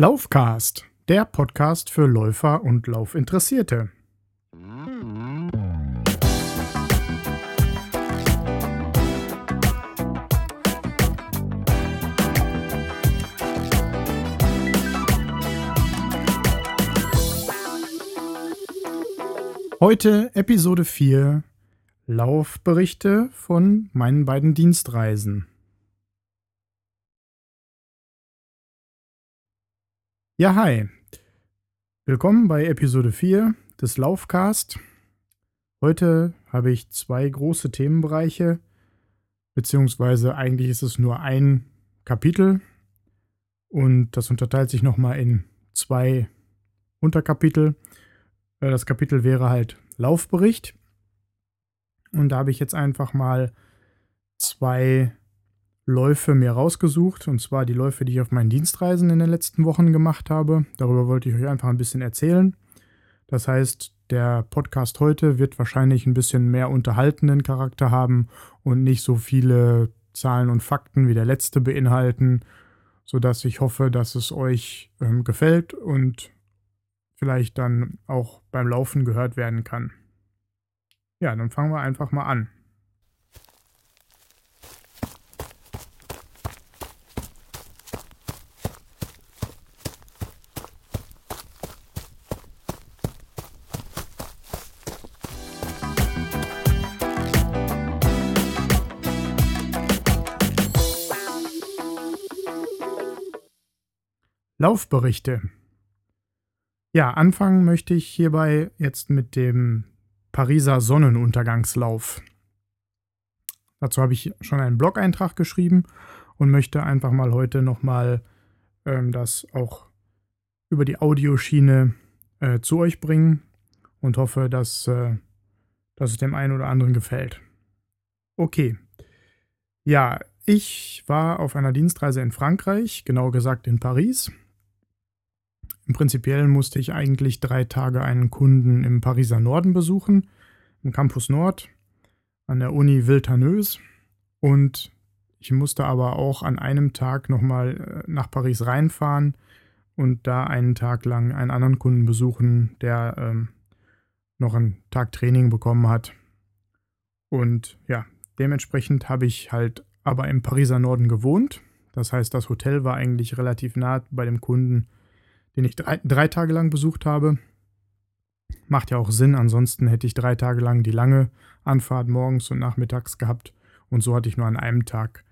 Laufcast, der Podcast für Läufer und Laufinteressierte. Heute Episode 4 Laufberichte von meinen beiden Dienstreisen. Ja, hi. Willkommen bei Episode 4 des Laufcast. Heute habe ich zwei große Themenbereiche, beziehungsweise eigentlich ist es nur ein Kapitel und das unterteilt sich nochmal in zwei Unterkapitel. Äh, das Kapitel wäre halt Laufbericht und da habe ich jetzt einfach mal zwei Läufe mir rausgesucht, und zwar die Läufe, die ich auf meinen Dienstreisen in den letzten Wochen gemacht habe. Darüber wollte ich euch einfach ein bisschen erzählen. Das heißt, der Podcast heute wird wahrscheinlich ein bisschen mehr unterhaltenden Charakter haben und nicht so viele Zahlen und Fakten wie der letzte beinhalten, sodass ich hoffe, dass es euch ähm, gefällt und vielleicht dann auch beim Laufen gehört werden kann. Ja, dann fangen wir einfach mal an. Laufberichte. Ja, anfangen möchte ich hierbei jetzt mit dem Pariser Sonnenuntergangslauf. Dazu habe ich schon einen Blog-Eintrag geschrieben und möchte einfach mal heute nochmal ähm, das auch über die Audioschiene äh, zu euch bringen und hoffe, dass, äh, dass es dem einen oder anderen gefällt. Okay. Ja, ich war auf einer Dienstreise in Frankreich, genauer gesagt in Paris. Prinzipiell musste ich eigentlich drei Tage einen Kunden im Pariser Norden besuchen, im Campus Nord, an der Uni Viltaneuse. Und ich musste aber auch an einem Tag nochmal äh, nach Paris reinfahren und da einen Tag lang einen anderen Kunden besuchen, der ähm, noch einen Tag Training bekommen hat. Und ja, dementsprechend habe ich halt aber im Pariser Norden gewohnt. Das heißt, das Hotel war eigentlich relativ nah bei dem Kunden den ich drei, drei Tage lang besucht habe. Macht ja auch Sinn, ansonsten hätte ich drei Tage lang die lange Anfahrt morgens und nachmittags gehabt. Und so hatte ich nur an einem Tag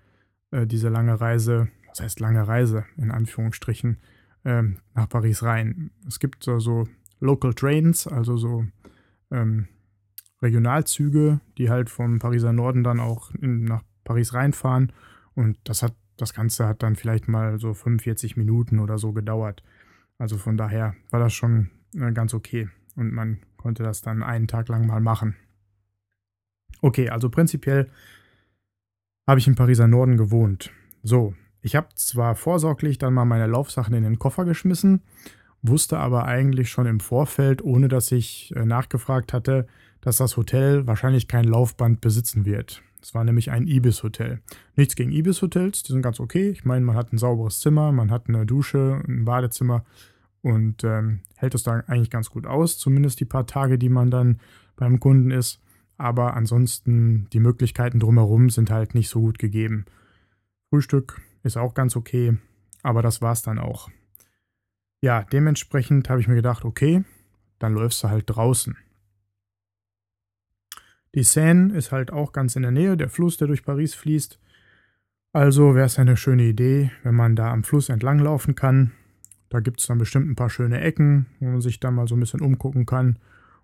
äh, diese lange Reise, was heißt lange Reise, in Anführungsstrichen, ähm, nach Paris rein. Es gibt so, so Local Trains, also so ähm, Regionalzüge, die halt vom Pariser Norden dann auch in, nach Paris reinfahren. Und das hat, das Ganze hat dann vielleicht mal so 45 Minuten oder so gedauert. Also von daher war das schon äh, ganz okay und man konnte das dann einen Tag lang mal machen. Okay, also prinzipiell habe ich im Pariser Norden gewohnt. So, ich habe zwar vorsorglich dann mal meine Laufsachen in den Koffer geschmissen, wusste aber eigentlich schon im Vorfeld, ohne dass ich äh, nachgefragt hatte, dass das Hotel wahrscheinlich kein Laufband besitzen wird. Es war nämlich ein Ibis-Hotel. Nichts gegen Ibis-Hotels, die sind ganz okay. Ich meine, man hat ein sauberes Zimmer, man hat eine Dusche, ein Badezimmer und ähm, hält es da eigentlich ganz gut aus, zumindest die paar Tage, die man dann beim Kunden ist. Aber ansonsten, die Möglichkeiten drumherum sind halt nicht so gut gegeben. Frühstück ist auch ganz okay, aber das war's dann auch. Ja, dementsprechend habe ich mir gedacht, okay, dann läufst du halt draußen. Die Seine ist halt auch ganz in der Nähe, der Fluss, der durch Paris fließt. Also wäre es eine schöne Idee, wenn man da am Fluss entlang laufen kann. Da gibt es dann bestimmt ein paar schöne Ecken, wo man sich da mal so ein bisschen umgucken kann.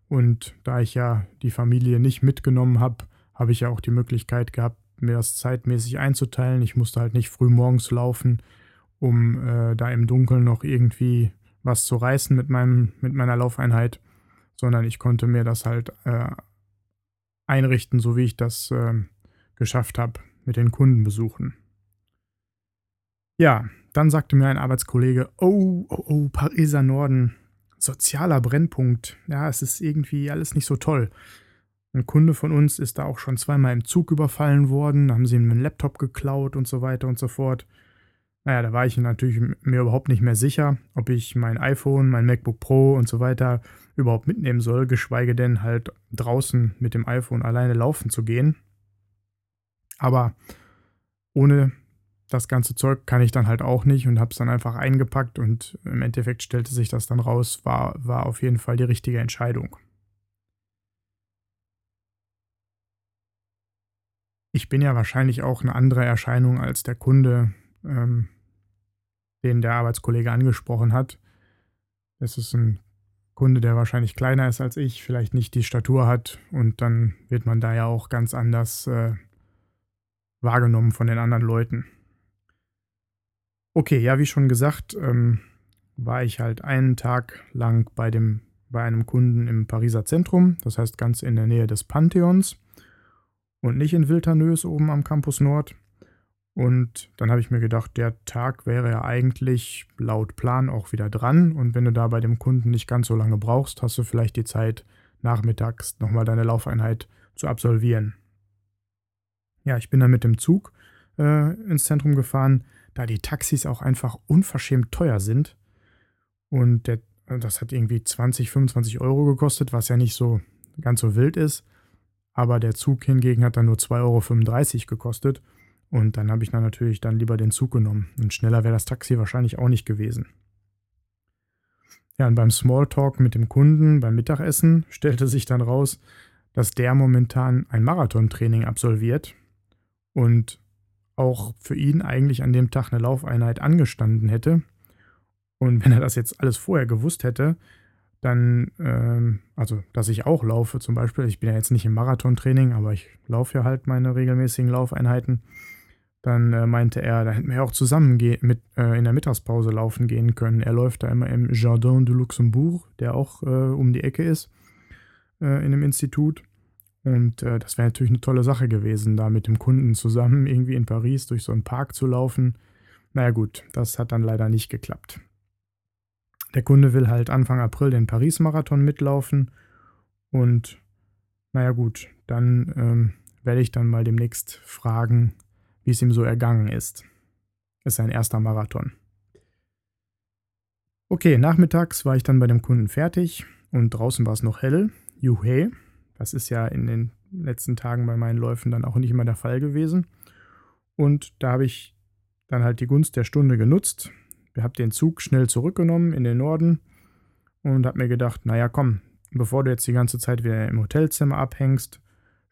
Und da ich ja die Familie nicht mitgenommen habe, habe ich ja auch die Möglichkeit gehabt, mir das zeitmäßig einzuteilen. Ich musste halt nicht früh morgens laufen, um äh, da im Dunkeln noch irgendwie was zu reißen mit, meinem, mit meiner Laufeinheit, sondern ich konnte mir das halt äh, einrichten, so wie ich das äh, geschafft habe mit den Kundenbesuchen. Ja, dann sagte mir ein Arbeitskollege, oh, oh, oh, Pariser Norden, sozialer Brennpunkt. Ja, es ist irgendwie alles nicht so toll. Ein Kunde von uns ist da auch schon zweimal im Zug überfallen worden, haben sie ihm einen Laptop geklaut und so weiter und so fort. naja, da war ich natürlich mir überhaupt nicht mehr sicher, ob ich mein iPhone, mein MacBook Pro und so weiter überhaupt mitnehmen soll, geschweige denn halt draußen mit dem iPhone alleine laufen zu gehen. Aber ohne das ganze Zeug kann ich dann halt auch nicht und habe es dann einfach eingepackt und im Endeffekt stellte sich das dann raus, war, war auf jeden Fall die richtige Entscheidung. Ich bin ja wahrscheinlich auch eine andere Erscheinung als der Kunde, ähm, den der Arbeitskollege angesprochen hat. Es ist ein Kunde, der wahrscheinlich kleiner ist als ich, vielleicht nicht die Statur hat und dann wird man da ja auch ganz anders äh, wahrgenommen von den anderen Leuten. Okay, ja, wie schon gesagt, ähm, war ich halt einen Tag lang bei, dem, bei einem Kunden im Pariser Zentrum, das heißt ganz in der Nähe des Pantheons und nicht in Wildernös oben am Campus Nord. Und dann habe ich mir gedacht, der Tag wäre ja eigentlich laut Plan auch wieder dran. Und wenn du da bei dem Kunden nicht ganz so lange brauchst, hast du vielleicht die Zeit, nachmittags nochmal deine Laufeinheit zu absolvieren. Ja, ich bin dann mit dem Zug äh, ins Zentrum gefahren, da die Taxis auch einfach unverschämt teuer sind. Und der, das hat irgendwie 20, 25 Euro gekostet, was ja nicht so ganz so wild ist. Aber der Zug hingegen hat dann nur 2,35 Euro gekostet. Und dann habe ich dann natürlich dann lieber den Zug genommen. Und schneller wäre das Taxi wahrscheinlich auch nicht gewesen. Ja, und beim Smalltalk mit dem Kunden beim Mittagessen stellte sich dann raus, dass der momentan ein Marathontraining absolviert und auch für ihn eigentlich an dem Tag eine Laufeinheit angestanden hätte. Und wenn er das jetzt alles vorher gewusst hätte, dann, ähm, also dass ich auch laufe zum Beispiel, ich bin ja jetzt nicht im Marathontraining, aber ich laufe ja halt meine regelmäßigen Laufeinheiten, dann äh, meinte er, da hätten wir ja auch zusammen mit, äh, in der Mittagspause laufen gehen können. Er läuft da immer im Jardin de Luxembourg, der auch äh, um die Ecke ist, äh, in dem Institut. Und äh, das wäre natürlich eine tolle Sache gewesen, da mit dem Kunden zusammen irgendwie in Paris durch so einen Park zu laufen. Naja gut, das hat dann leider nicht geklappt. Der Kunde will halt Anfang April den Paris-Marathon mitlaufen. Und naja gut, dann ähm, werde ich dann mal demnächst fragen, wie es ihm so ergangen ist. Ist sein erster Marathon. Okay, nachmittags war ich dann bei dem Kunden fertig und draußen war es noch hell. Juhe. Das ist ja in den letzten Tagen bei meinen Läufen dann auch nicht immer der Fall gewesen. Und da habe ich dann halt die Gunst der Stunde genutzt. Ich habe den Zug schnell zurückgenommen in den Norden und habe mir gedacht, naja komm, bevor du jetzt die ganze Zeit wieder im Hotelzimmer abhängst,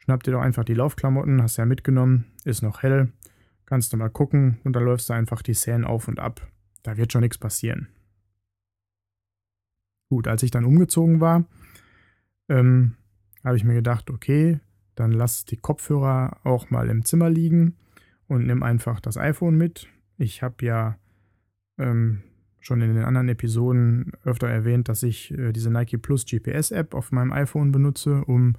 schnapp dir doch einfach die Laufklamotten, hast ja mitgenommen, ist noch hell, kannst du mal gucken und dann läufst du einfach die Szenen auf und ab. Da wird schon nichts passieren. Gut, als ich dann umgezogen war, ähm, habe ich mir gedacht, okay, dann lass die Kopfhörer auch mal im Zimmer liegen und nimm einfach das iPhone mit. Ich habe ja ähm, schon in den anderen Episoden öfter erwähnt, dass ich äh, diese Nike Plus GPS App auf meinem iPhone benutze, um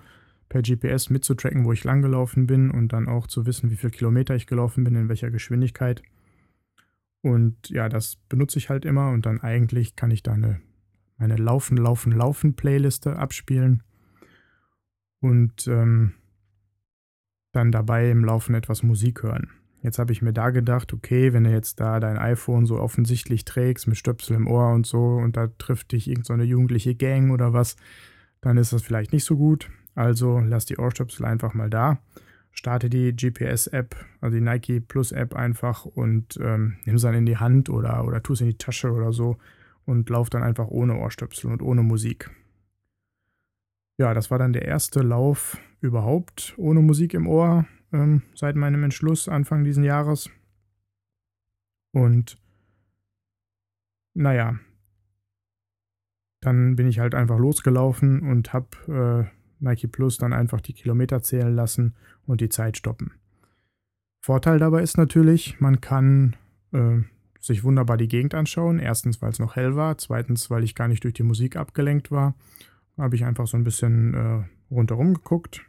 per GPS mitzutracken, wo ich langgelaufen bin und dann auch zu wissen, wie viele Kilometer ich gelaufen bin, in welcher Geschwindigkeit. Und ja, das benutze ich halt immer und dann eigentlich kann ich da eine, meine Laufen, Laufen, Laufen Playliste abspielen und ähm, dann dabei im Laufen etwas Musik hören. Jetzt habe ich mir da gedacht, okay, wenn du jetzt da dein iPhone so offensichtlich trägst mit Stöpsel im Ohr und so und da trifft dich irgendeine so jugendliche Gang oder was, dann ist das vielleicht nicht so gut. Also lass die Ohrstöpsel einfach mal da. Starte die GPS-App, also die Nike Plus-App einfach und ähm, nimm es dann in die Hand oder, oder tu es in die Tasche oder so und lauf dann einfach ohne Ohrstöpsel und ohne Musik. Ja, das war dann der erste Lauf überhaupt ohne Musik im Ohr ähm, seit meinem Entschluss Anfang diesen Jahres. Und naja, dann bin ich halt einfach losgelaufen und habe äh, Nike Plus dann einfach die Kilometer zählen lassen und die Zeit stoppen. Vorteil dabei ist natürlich, man kann äh, sich wunderbar die Gegend anschauen. Erstens, weil es noch hell war. Zweitens, weil ich gar nicht durch die Musik abgelenkt war. Habe ich einfach so ein bisschen äh, rundherum geguckt.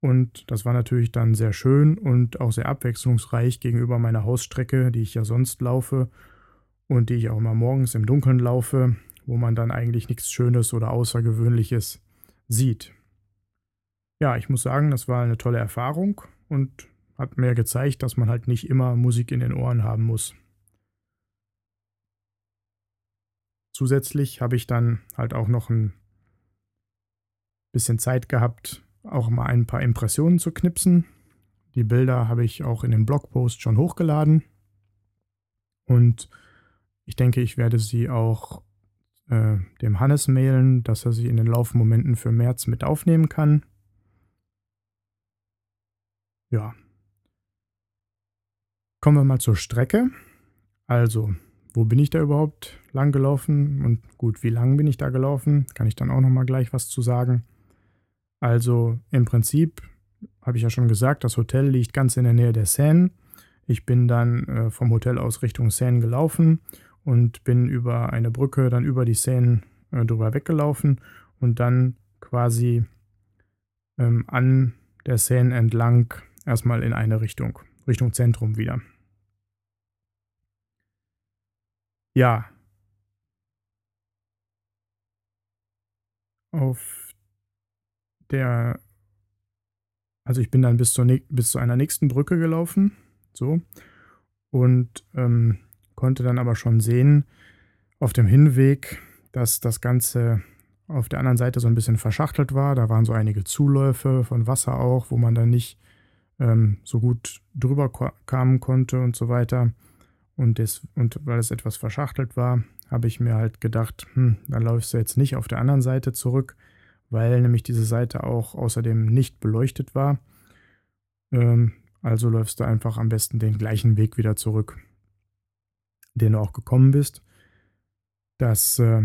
Und das war natürlich dann sehr schön und auch sehr abwechslungsreich gegenüber meiner Hausstrecke, die ich ja sonst laufe und die ich auch immer morgens im Dunkeln laufe, wo man dann eigentlich nichts Schönes oder Außergewöhnliches sieht ja, ich muss sagen, das war eine tolle Erfahrung und hat mir gezeigt, dass man halt nicht immer Musik in den Ohren haben muss. Zusätzlich habe ich dann halt auch noch ein bisschen Zeit gehabt, auch mal ein paar Impressionen zu knipsen. Die Bilder habe ich auch in dem Blogpost schon hochgeladen. Und ich denke, ich werde sie auch äh, dem Hannes mailen, dass er sie in den Laufmomenten für März mit aufnehmen kann. Ja. Kommen wir mal zur Strecke. Also, wo bin ich da überhaupt lang gelaufen? Und gut, wie lang bin ich da gelaufen? Kann ich dann auch noch mal gleich was zu sagen. Also, im Prinzip habe ich ja schon gesagt, das Hotel liegt ganz in der Nähe der Seine. Ich bin dann äh, vom Hotel aus Richtung Seine gelaufen und bin über eine Brücke dann über die Seine äh, drüber weggelaufen und dann quasi ähm, an der Seine entlang erstmal in eine Richtung, Richtung Zentrum wieder. Ja. Auf der, also ich bin dann bis, zur, bis zu einer nächsten Brücke gelaufen, so, und ähm, konnte dann aber schon sehen auf dem Hinweg, dass das Ganze auf der anderen Seite so ein bisschen verschachtelt war. Da waren so einige Zuläufe von Wasser auch, wo man dann nicht ähm, so gut drüber kamen konnte und so weiter. Und, das, und weil es etwas verschachtelt war, habe ich mir halt gedacht, hm, dann läufst du jetzt nicht auf der anderen Seite zurück, weil nämlich diese Seite auch außerdem nicht beleuchtet war. Ähm, also läufst du einfach am besten den gleichen Weg wieder zurück den du auch gekommen bist. Das äh,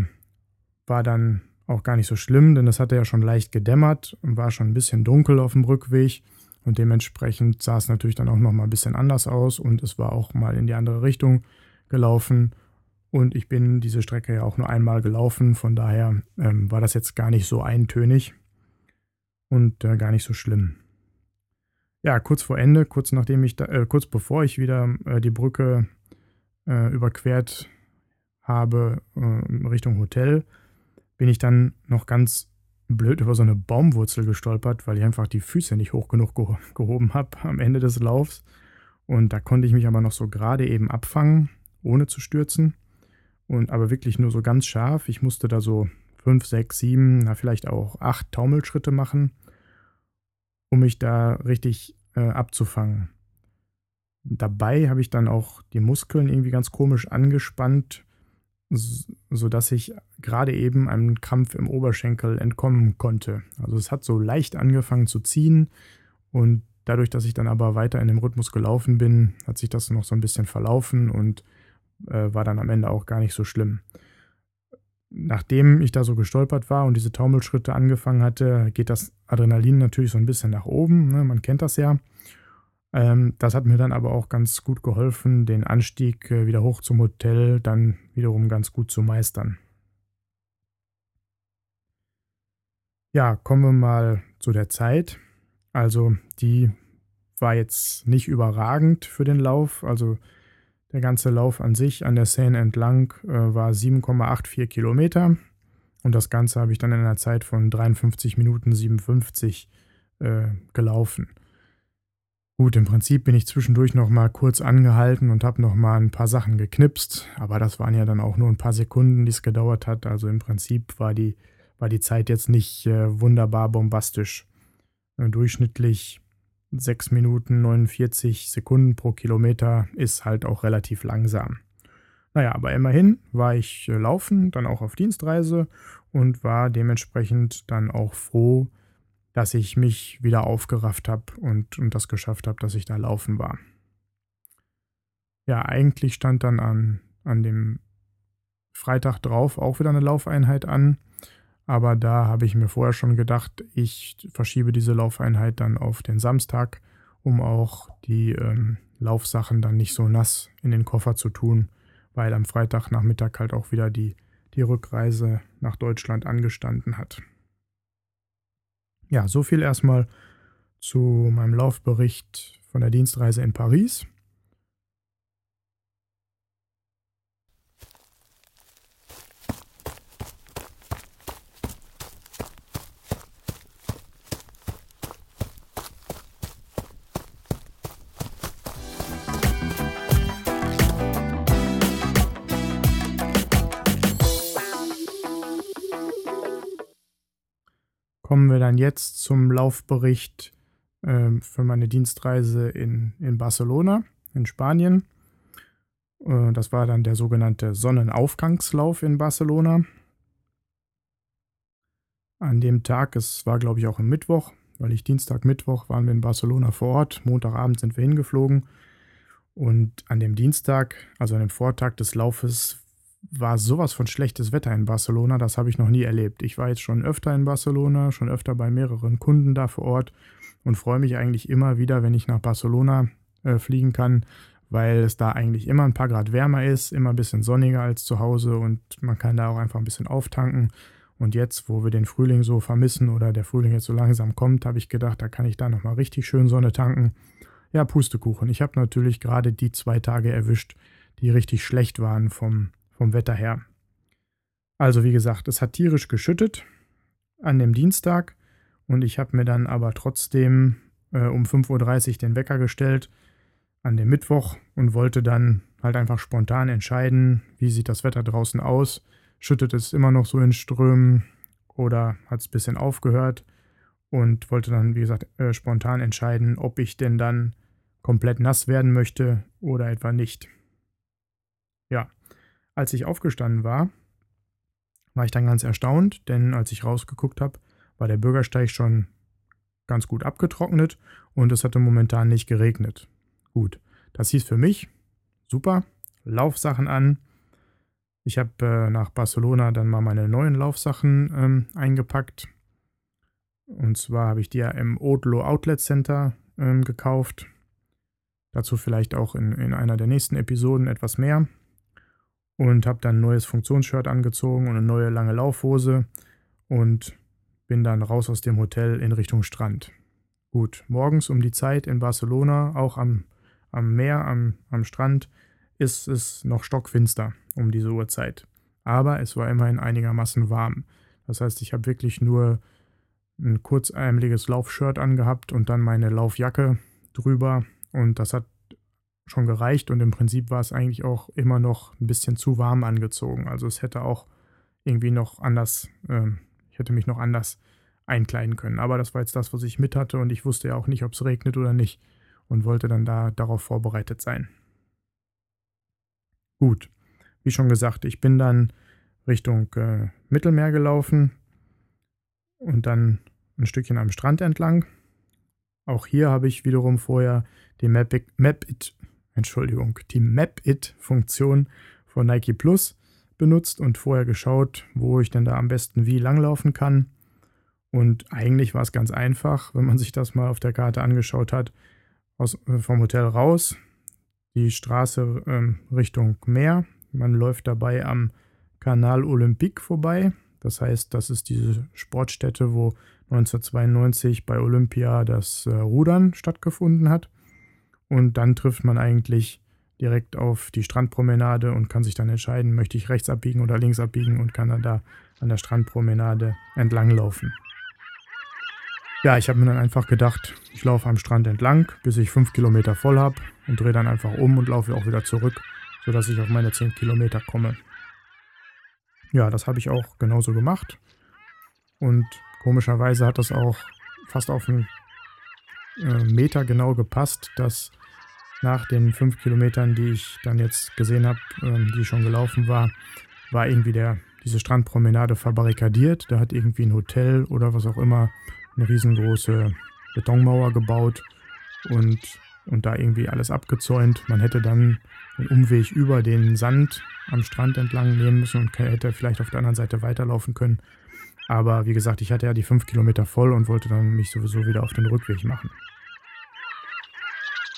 war dann auch gar nicht so schlimm, denn es hatte ja schon leicht gedämmert und war schon ein bisschen dunkel auf dem Rückweg. Und dementsprechend sah es natürlich dann auch noch mal ein bisschen anders aus und es war auch mal in die andere Richtung gelaufen. Und ich bin diese Strecke ja auch nur einmal gelaufen, von daher ähm, war das jetzt gar nicht so eintönig und äh, gar nicht so schlimm. Ja, kurz vor Ende, kurz nachdem ich da, äh, kurz bevor ich wieder äh, die Brücke äh, überquert habe äh, Richtung Hotel, bin ich dann noch ganz blöd über so eine Baumwurzel gestolpert, weil ich einfach die Füße nicht hoch genug geh gehoben habe am Ende des Laufs. Und da konnte ich mich aber noch so gerade eben abfangen, ohne zu stürzen. Und aber wirklich nur so ganz scharf. Ich musste da so fünf, sechs, sieben, na vielleicht auch acht Taumelschritte machen, um mich da richtig äh, abzufangen. Dabei habe ich dann auch die Muskeln irgendwie ganz komisch angespannt, sodass ich gerade eben einem Krampf im Oberschenkel entkommen konnte. Also es hat so leicht angefangen zu ziehen und dadurch, dass ich dann aber weiter in dem Rhythmus gelaufen bin, hat sich das noch so ein bisschen verlaufen und äh, war dann am Ende auch gar nicht so schlimm. Nachdem ich da so gestolpert war und diese Taumelschritte angefangen hatte, geht das Adrenalin natürlich so ein bisschen nach oben. Ne? Man kennt das ja. Ähm, das hat mir dann aber auch ganz gut geholfen, den Anstieg äh, wieder hoch zum Hotel dann wiederum ganz gut zu meistern. Ja, kommen wir mal zu der Zeit. Also die war jetzt nicht überragend für den Lauf. Also der ganze Lauf an sich an der Seine entlang äh, war 7,84 Kilometer. Und das Ganze habe ich dann in einer Zeit von 53 Minuten 57 äh, gelaufen. Gut, im Prinzip bin ich zwischendurch noch mal kurz angehalten und habe noch mal ein paar Sachen geknipst, aber das waren ja dann auch nur ein paar Sekunden, die es gedauert hat. Also im Prinzip war die, war die Zeit jetzt nicht äh, wunderbar bombastisch. Äh, durchschnittlich 6 Minuten 49 Sekunden pro Kilometer ist halt auch relativ langsam. Naja, aber immerhin war ich äh, laufen, dann auch auf Dienstreise und war dementsprechend dann auch froh, dass ich mich wieder aufgerafft habe und, und das geschafft habe, dass ich da laufen war. Ja, eigentlich stand dann an, an dem Freitag drauf auch wieder eine Laufeinheit an. Aber da habe ich mir vorher schon gedacht, ich verschiebe diese Laufeinheit dann auf den Samstag, um auch die ähm, Laufsachen dann nicht so nass in den Koffer zu tun, weil am Freitagnachmittag halt auch wieder die, die Rückreise nach Deutschland angestanden hat. Ja, so viel erstmal zu meinem Laufbericht von der Dienstreise in Paris. Kommen wir dann jetzt zum Laufbericht äh, für meine Dienstreise in, in Barcelona, in Spanien. Äh, das war dann der sogenannte Sonnenaufgangslauf in Barcelona. An dem Tag, es war glaube ich auch am Mittwoch, weil ich Dienstag, Mittwoch waren wir in Barcelona vor Ort. Montagabend sind wir hingeflogen. Und an dem Dienstag, also an dem Vortag des Laufes, war sowas von schlechtes Wetter in Barcelona, das habe ich noch nie erlebt. Ich war jetzt schon öfter in Barcelona, schon öfter bei mehreren Kunden da vor Ort und freue mich eigentlich immer wieder, wenn ich nach Barcelona äh, fliegen kann, weil es da eigentlich immer ein paar Grad wärmer ist, immer ein bisschen sonniger als zu Hause und man kann da auch einfach ein bisschen auftanken. Und jetzt, wo wir den Frühling so vermissen oder der Frühling jetzt so langsam kommt, habe ich gedacht, da kann ich da nochmal richtig schön Sonne tanken. Ja, Pustekuchen. Ich habe natürlich gerade die zwei Tage erwischt, die richtig schlecht waren vom, vom Wetter her. Also wie gesagt, es hat tierisch geschüttet an dem Dienstag und ich habe mir dann aber trotzdem äh, um 5.30 Uhr den Wecker gestellt an dem Mittwoch und wollte dann halt einfach spontan entscheiden, wie sieht das Wetter draußen aus schüttet es immer noch so in Strömen oder hat es ein bisschen aufgehört und wollte dann, wie gesagt, äh, spontan entscheiden, ob ich denn dann komplett nass werden möchte oder etwa nicht. Ja, als ich aufgestanden war, war ich dann ganz erstaunt, denn als ich rausgeguckt habe, war der Bürgersteig schon ganz gut abgetrocknet und es hatte momentan nicht geregnet. Gut, das hieß für mich, super, Laufsachen an, ich habe äh, nach Barcelona dann mal meine neuen Laufsachen ähm, eingepackt. Und zwar habe ich die ja im Odlo Outlet Center ähm, gekauft. Dazu vielleicht auch in, in einer der nächsten Episoden etwas mehr. Und habe dann ein neues Funktionsshirt angezogen und eine neue lange Laufhose und bin dann raus aus dem Hotel in Richtung Strand. Gut, morgens um die Zeit in Barcelona, auch am, am Meer, am, am Strand, ist es noch stockfinster um diese Uhrzeit. Aber es war immerhin einigermaßen warm. Das heißt, ich habe wirklich nur ein kurzärmeliges Laufshirt angehabt und dann meine Laufjacke drüber. Und das hat schon gereicht und im Prinzip war es eigentlich auch immer noch ein bisschen zu warm angezogen. Also es hätte auch irgendwie noch anders, äh, ich hätte mich noch anders einkleiden können. Aber das war jetzt das, was ich mit hatte und ich wusste ja auch nicht, ob es regnet oder nicht und wollte dann da darauf vorbereitet sein. Gut, wie schon gesagt, ich bin dann Richtung äh, Mittelmeer gelaufen und dann ein Stückchen am Strand entlang. Auch hier habe ich wiederum vorher die Map-It, Map Entschuldigung, die Map-It-Funktion von Nike Plus benutzt und vorher geschaut, wo ich denn da am besten wie langlaufen kann. Und eigentlich war es ganz einfach, wenn man sich das mal auf der Karte angeschaut hat, aus, äh, vom Hotel raus, die Straße ähm, Richtung Meer. Man läuft dabei am Canal Olympique vorbei. Das heißt, das ist diese Sportstätte, wo 1992 bei Olympia das äh, Rudern stattgefunden hat. Und dann trifft man eigentlich direkt auf die Strandpromenade und kann sich dann entscheiden, möchte ich rechts abbiegen oder links abbiegen und kann dann da an der Strandpromenade entlanglaufen. Ja, ich habe mir dann einfach gedacht, ich laufe am Strand entlang, bis ich fünf Kilometer voll habe und drehe dann einfach um und laufe auch wieder zurück, sodass ich auf meine zehn Kilometer komme. Ja, das habe ich auch genauso gemacht. Und komischerweise hat das auch fast auf einen äh, Meter genau gepasst, dass nach den fünf Kilometern, die ich dann jetzt gesehen habe, äh, die schon gelaufen war, war irgendwie der, diese Strandpromenade verbarrikadiert. Da hat irgendwie ein Hotel oder was auch immer eine riesengroße Betonmauer gebaut und, und da irgendwie alles abgezäunt. Man hätte dann einen Umweg über den Sand am Strand entlang nehmen müssen und hätte vielleicht auf der anderen Seite weiterlaufen können. Aber wie gesagt, ich hatte ja die fünf Kilometer voll und wollte dann mich sowieso wieder auf den Rückweg machen.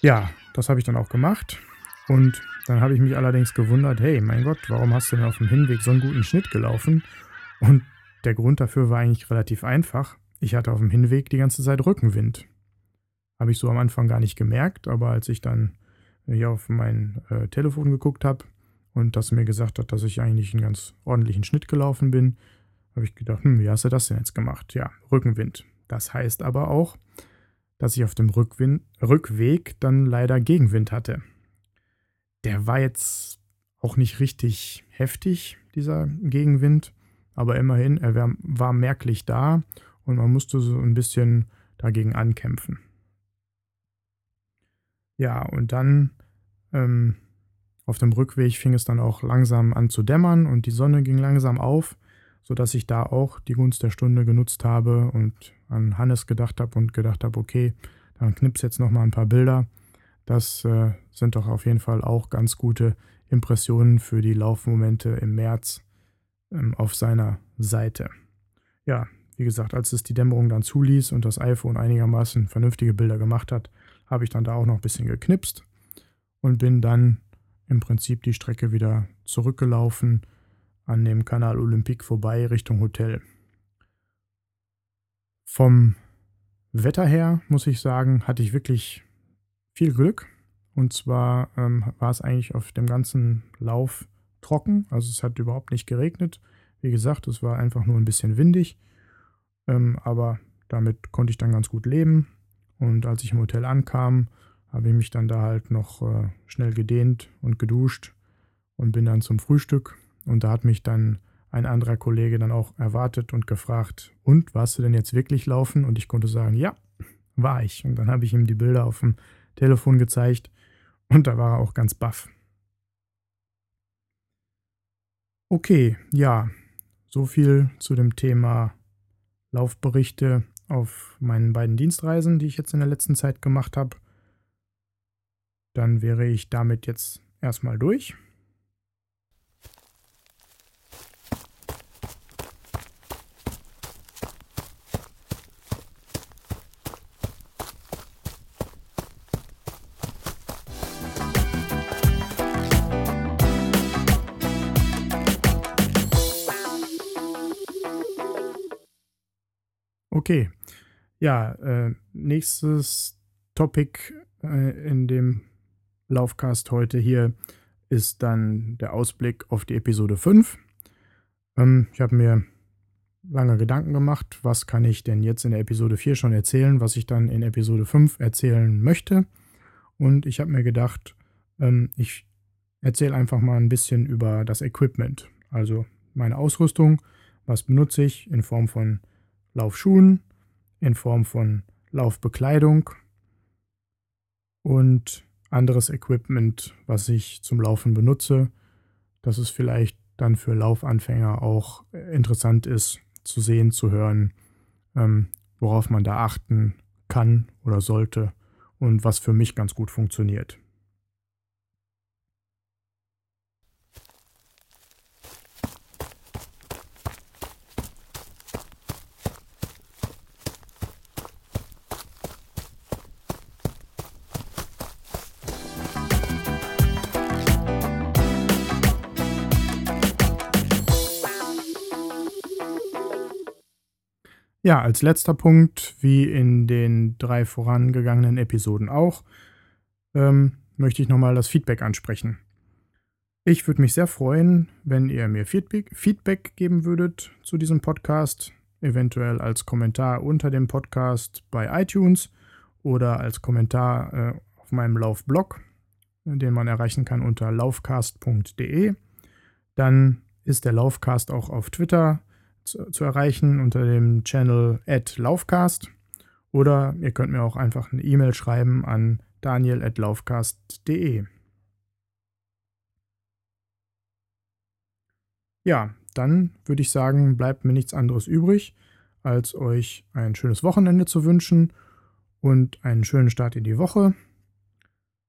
Ja, das habe ich dann auch gemacht. Und dann habe ich mich allerdings gewundert, hey, mein Gott, warum hast du denn auf dem Hinweg so einen guten Schnitt gelaufen? Und der Grund dafür war eigentlich relativ einfach. Ich hatte auf dem Hinweg die ganze Zeit Rückenwind. Habe ich so am Anfang gar nicht gemerkt, aber als ich dann hier auf mein äh, Telefon geguckt habe und das mir gesagt hat, dass ich eigentlich einen ganz ordentlichen Schnitt gelaufen bin, habe ich gedacht, hm, wie hast du das denn jetzt gemacht? Ja, Rückenwind. Das heißt aber auch, dass ich auf dem Rückwind, Rückweg dann leider Gegenwind hatte. Der war jetzt auch nicht richtig heftig, dieser Gegenwind, aber immerhin, er war, war merklich da und man musste so ein bisschen dagegen ankämpfen. Ja, und dann ähm, auf dem Rückweg fing es dann auch langsam an zu dämmern und die Sonne ging langsam auf, sodass ich da auch die Gunst der Stunde genutzt habe und an Hannes gedacht habe und gedacht habe, okay, dann knips jetzt noch mal ein paar Bilder. Das äh, sind doch auf jeden Fall auch ganz gute Impressionen für die Laufmomente im März ähm, auf seiner Seite. Ja, wie gesagt, als es die Dämmerung dann zuließ und das iPhone einigermaßen vernünftige Bilder gemacht hat, habe ich dann da auch noch ein bisschen geknipst und bin dann im Prinzip die Strecke wieder zurückgelaufen an dem Kanal Olympique vorbei Richtung Hotel. Vom Wetter her, muss ich sagen, hatte ich wirklich viel Glück. Und zwar ähm, war es eigentlich auf dem ganzen Lauf trocken. Also es hat überhaupt nicht geregnet. Wie gesagt, es war einfach nur ein bisschen windig. Ähm, aber damit konnte ich dann ganz gut leben. Und als ich im Hotel ankam, habe ich mich dann da halt noch äh, schnell gedehnt und geduscht und bin dann zum Frühstück. Und da hat mich dann ein anderer Kollege dann auch erwartet und gefragt, und warst du denn jetzt wirklich laufen? Und ich konnte sagen, ja, war ich. Und dann habe ich ihm die Bilder auf dem Telefon gezeigt und da war er auch ganz baff. Okay, ja, so viel zu dem Thema Laufberichte auf meinen beiden Dienstreisen, die ich jetzt in der letzten Zeit gemacht habe. Dann wäre ich damit jetzt erstmal durch. Okay, ja, äh, nächstes Topic äh, in dem Laufcast heute hier ist dann der Ausblick auf die Episode 5. Ähm, ich habe mir lange Gedanken gemacht, was kann ich denn jetzt in der Episode 4 schon erzählen, was ich dann in Episode 5 erzählen möchte. Und ich habe mir gedacht, ähm, ich erzähle einfach mal ein bisschen über das Equipment, also meine Ausrüstung, was benutze ich in Form von Laufschuhen, in Form von Laufbekleidung und anderes Equipment, was ich zum Laufen benutze, dass es vielleicht dann für Laufanfänger auch interessant ist zu sehen, zu hören, ähm, worauf man da achten kann oder sollte und was für mich ganz gut funktioniert. Ja, als letzter Punkt, wie in den drei vorangegangenen Episoden auch, ähm, möchte ich nochmal das Feedback ansprechen. Ich würde mich sehr freuen, wenn ihr mir Feedback, Feedback geben würdet zu diesem Podcast, eventuell als Kommentar unter dem Podcast bei iTunes oder als Kommentar äh, auf meinem Laufblog, den man erreichen kann unter laufcast.de. Dann ist der Laufcast auch auf Twitter zu, erreichen unter dem Channel @laufcast oder ihr könnt mir auch einfach eine E-Mail schreiben an daniel@laufcast.de. Ja, dann würde ich sagen, bleibt mir nichts anderes übrig, als euch ein schönes Wochenende zu wünschen und einen schönen Start in die Woche.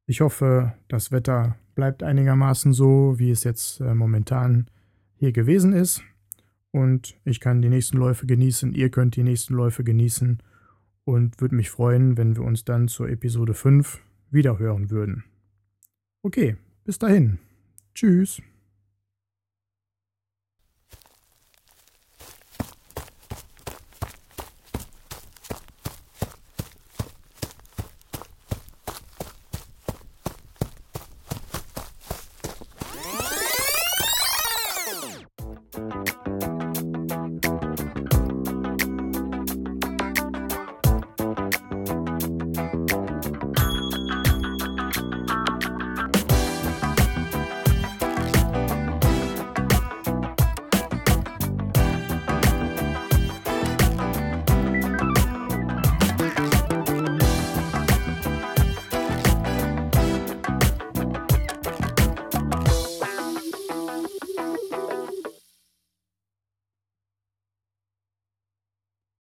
Ich hoffe, das Wetter bleibt einigermaßen so, wie es jetzt äh, momentan hier gewesen ist und ich kann die nächsten Läufe genießen, ihr könnt die nächsten Läufe genießen und würde mich freuen, wenn wir uns dann zur Episode 5 wiederhören würden. Okay, bis dahin. Tschüss.